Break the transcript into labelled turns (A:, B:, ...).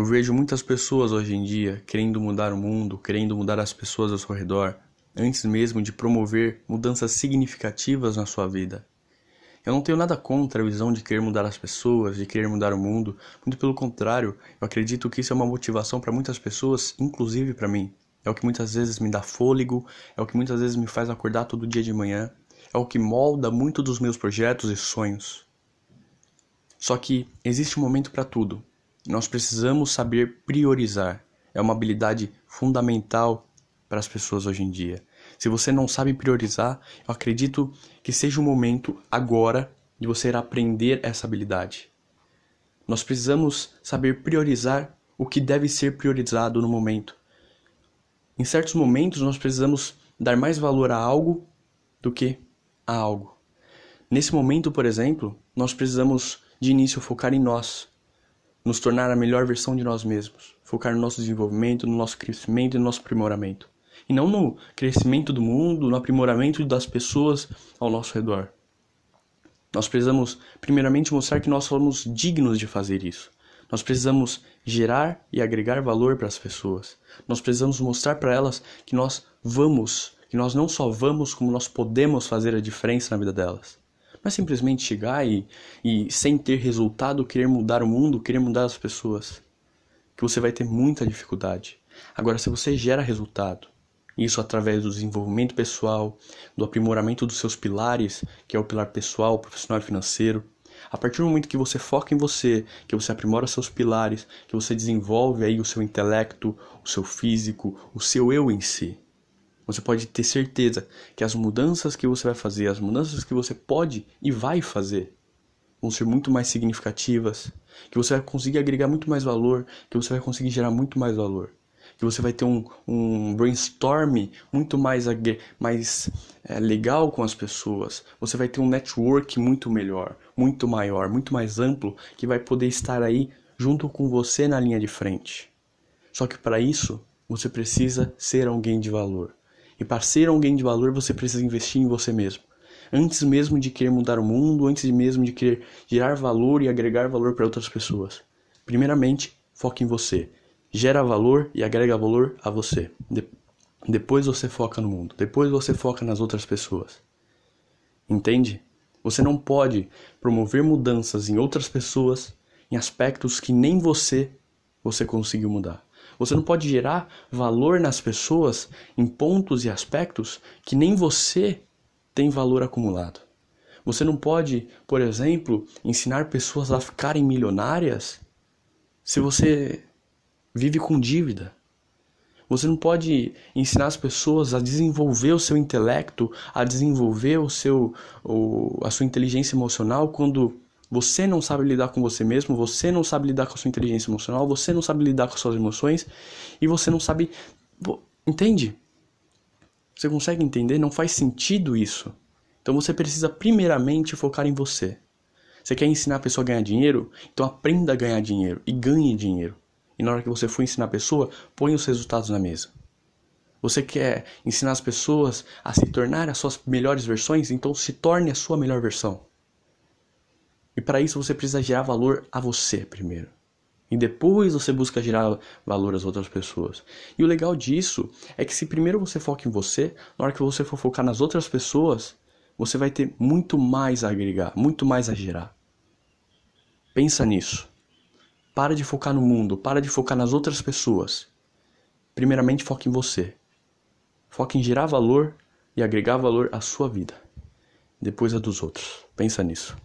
A: Eu vejo muitas pessoas hoje em dia querendo mudar o mundo, querendo mudar as pessoas ao seu redor, antes mesmo de promover mudanças significativas na sua vida. Eu não tenho nada contra a visão de querer mudar as pessoas, de querer mudar o mundo, muito pelo contrário, eu acredito que isso é uma motivação para muitas pessoas, inclusive para mim. É o que muitas vezes me dá fôlego, é o que muitas vezes me faz acordar todo dia de manhã, é o que molda muito dos meus projetos e sonhos. Só que existe um momento para tudo. Nós precisamos saber priorizar. É uma habilidade fundamental para as pessoas hoje em dia. Se você não sabe priorizar, eu acredito que seja o momento agora de você aprender essa habilidade. Nós precisamos saber priorizar o que deve ser priorizado no momento. Em certos momentos, nós precisamos dar mais valor a algo do que a algo. Nesse momento, por exemplo, nós precisamos de início focar em nós, nos tornar a melhor versão de nós mesmos, focar no nosso desenvolvimento, no nosso crescimento e no nosso aprimoramento. E não no crescimento do mundo, no aprimoramento das pessoas ao nosso redor. Nós precisamos, primeiramente, mostrar que nós somos dignos de fazer isso. Nós precisamos gerar e agregar valor para as pessoas. Nós precisamos mostrar para elas que nós vamos, que nós não só vamos, como nós podemos fazer a diferença na vida delas. Não é simplesmente chegar e, e sem ter resultado querer mudar o mundo, querer mudar as pessoas. Que você vai ter muita dificuldade. Agora, se você gera resultado, isso através do desenvolvimento pessoal, do aprimoramento dos seus pilares, que é o pilar pessoal, profissional e financeiro, a partir do momento que você foca em você, que você aprimora seus pilares, que você desenvolve aí o seu intelecto, o seu físico, o seu eu em si, você pode ter certeza que as mudanças que você vai fazer, as mudanças que você pode e vai fazer, vão ser muito mais significativas, que você vai conseguir agregar muito mais valor, que você vai conseguir gerar muito mais valor, que você vai ter um, um brainstorm muito mais, mais é, legal com as pessoas, você vai ter um network muito melhor, muito maior, muito mais amplo, que vai poder estar aí junto com você na linha de frente. Só que para isso, você precisa ser alguém de valor. E para ser alguém de valor, você precisa investir em você mesmo. Antes mesmo de querer mudar o mundo, antes mesmo de querer gerar valor e agregar valor para outras pessoas. Primeiramente, foque em você. Gera valor e agrega valor a você. De depois você foca no mundo. Depois você foca nas outras pessoas. Entende? Você não pode promover mudanças em outras pessoas em aspectos que nem você você conseguiu mudar. Você não pode gerar valor nas pessoas em pontos e aspectos que nem você tem valor acumulado. Você não pode, por exemplo, ensinar pessoas a ficarem milionárias se você vive com dívida. Você não pode ensinar as pessoas a desenvolver o seu intelecto, a desenvolver o seu, o, a sua inteligência emocional quando você não sabe lidar com você mesmo, você não sabe lidar com a sua inteligência emocional, você não sabe lidar com as suas emoções e você não sabe. Entende? Você consegue entender? Não faz sentido isso. Então você precisa primeiramente focar em você. Você quer ensinar a pessoa a ganhar dinheiro? Então aprenda a ganhar dinheiro e ganhe dinheiro. E na hora que você for ensinar a pessoa, põe os resultados na mesa. Você quer ensinar as pessoas a se tornar as suas melhores versões? Então se torne a sua melhor versão. E para isso você precisa gerar valor a você primeiro. E depois você busca gerar valor às outras pessoas. E o legal disso é que se primeiro você foca em você, na hora que você for focar nas outras pessoas, você vai ter muito mais a agregar, muito mais a gerar. Pensa nisso. Para de focar no mundo, para de focar nas outras pessoas. Primeiramente foque em você. Foque em gerar valor e agregar valor à sua vida. Depois a dos outros. Pensa nisso.